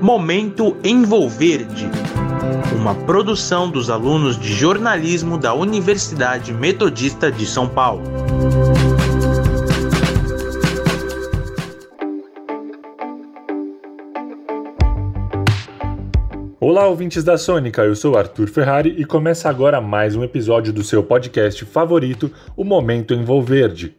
Momento Envolverde, uma produção dos alunos de jornalismo da Universidade Metodista de São Paulo. Olá, ouvintes da Sônica, eu sou Arthur Ferrari e começa agora mais um episódio do seu podcast favorito, o Momento Envolverde.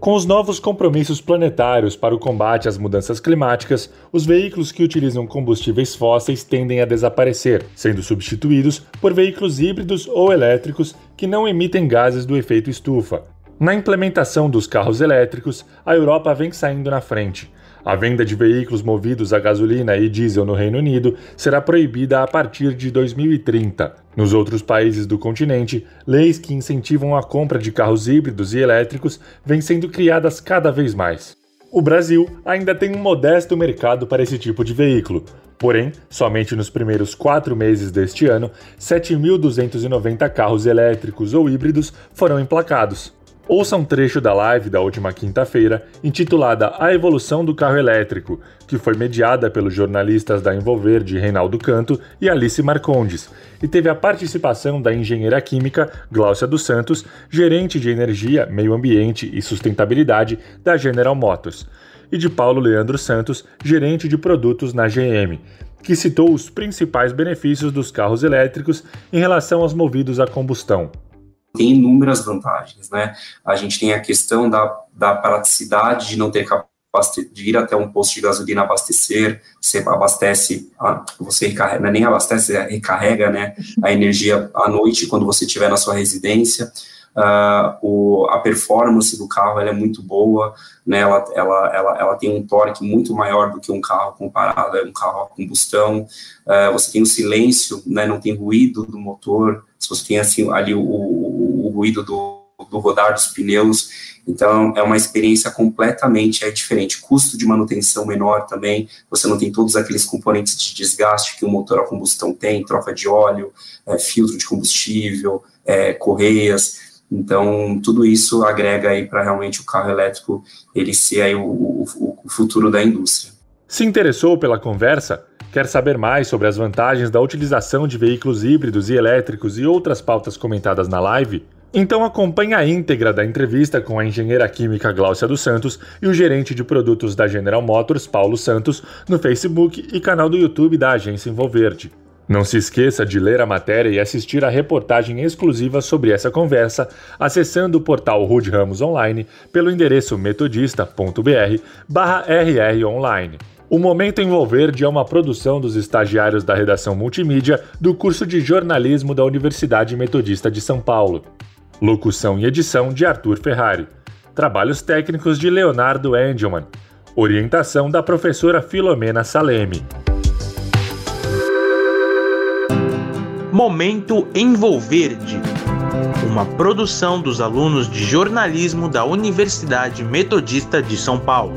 Com os novos compromissos planetários para o combate às mudanças climáticas, os veículos que utilizam combustíveis fósseis tendem a desaparecer, sendo substituídos por veículos híbridos ou elétricos que não emitem gases do efeito estufa. Na implementação dos carros elétricos, a Europa vem saindo na frente. A venda de veículos movidos a gasolina e diesel no Reino Unido será proibida a partir de 2030. Nos outros países do continente, leis que incentivam a compra de carros híbridos e elétricos vêm sendo criadas cada vez mais. O Brasil ainda tem um modesto mercado para esse tipo de veículo, Porém, somente nos primeiros quatro meses deste ano, 7.290 carros elétricos ou híbridos foram emplacados. Ouça um trecho da live da última quinta-feira, intitulada A Evolução do Carro Elétrico, que foi mediada pelos jornalistas da Envolverde Reinaldo Canto e Alice Marcondes, e teve a participação da engenheira química Gláucia dos Santos, gerente de energia, meio ambiente e sustentabilidade da General Motors, e de Paulo Leandro Santos, gerente de produtos na GM, que citou os principais benefícios dos carros elétricos em relação aos movidos a combustão tem inúmeras vantagens, né? A gente tem a questão da, da praticidade de não ter de ir até um posto de gasolina abastecer, você abastece, você recarrega, não é nem abastece, é recarrega, né, a energia à noite quando você estiver na sua residência, Uh, o, a performance do carro é muito boa, né, ela, ela, ela, ela tem um torque muito maior do que um carro comparado a um carro a combustão, uh, você tem o silêncio, né, não tem ruído do motor, se você tem assim, ali o, o ruído do, do rodar dos pneus, então é uma experiência completamente é diferente. Custo de manutenção menor também, você não tem todos aqueles componentes de desgaste que o motor a combustão tem, troca de óleo, é, filtro de combustível, é, correias. Então, tudo isso agrega aí para realmente o carro elétrico ele ser aí o, o, o futuro da indústria. Se interessou pela conversa? Quer saber mais sobre as vantagens da utilização de veículos híbridos e elétricos e outras pautas comentadas na live? Então acompanhe a íntegra da entrevista com a engenheira química Gláucia dos Santos e o gerente de produtos da General Motors, Paulo Santos, no Facebook e canal do YouTube da agência Envolverde. Não se esqueça de ler a matéria e assistir a reportagem exclusiva sobre essa conversa acessando o portal Rude Ramos Online pelo endereço metodista.br/rronline. O Momento Envolverde é uma produção dos estagiários da redação multimídia do curso de jornalismo da Universidade Metodista de São Paulo. Locução e edição de Arthur Ferrari. Trabalhos técnicos de Leonardo Engelman. Orientação da professora Filomena Saleme. Momento Envolverde, uma produção dos alunos de jornalismo da Universidade Metodista de São Paulo.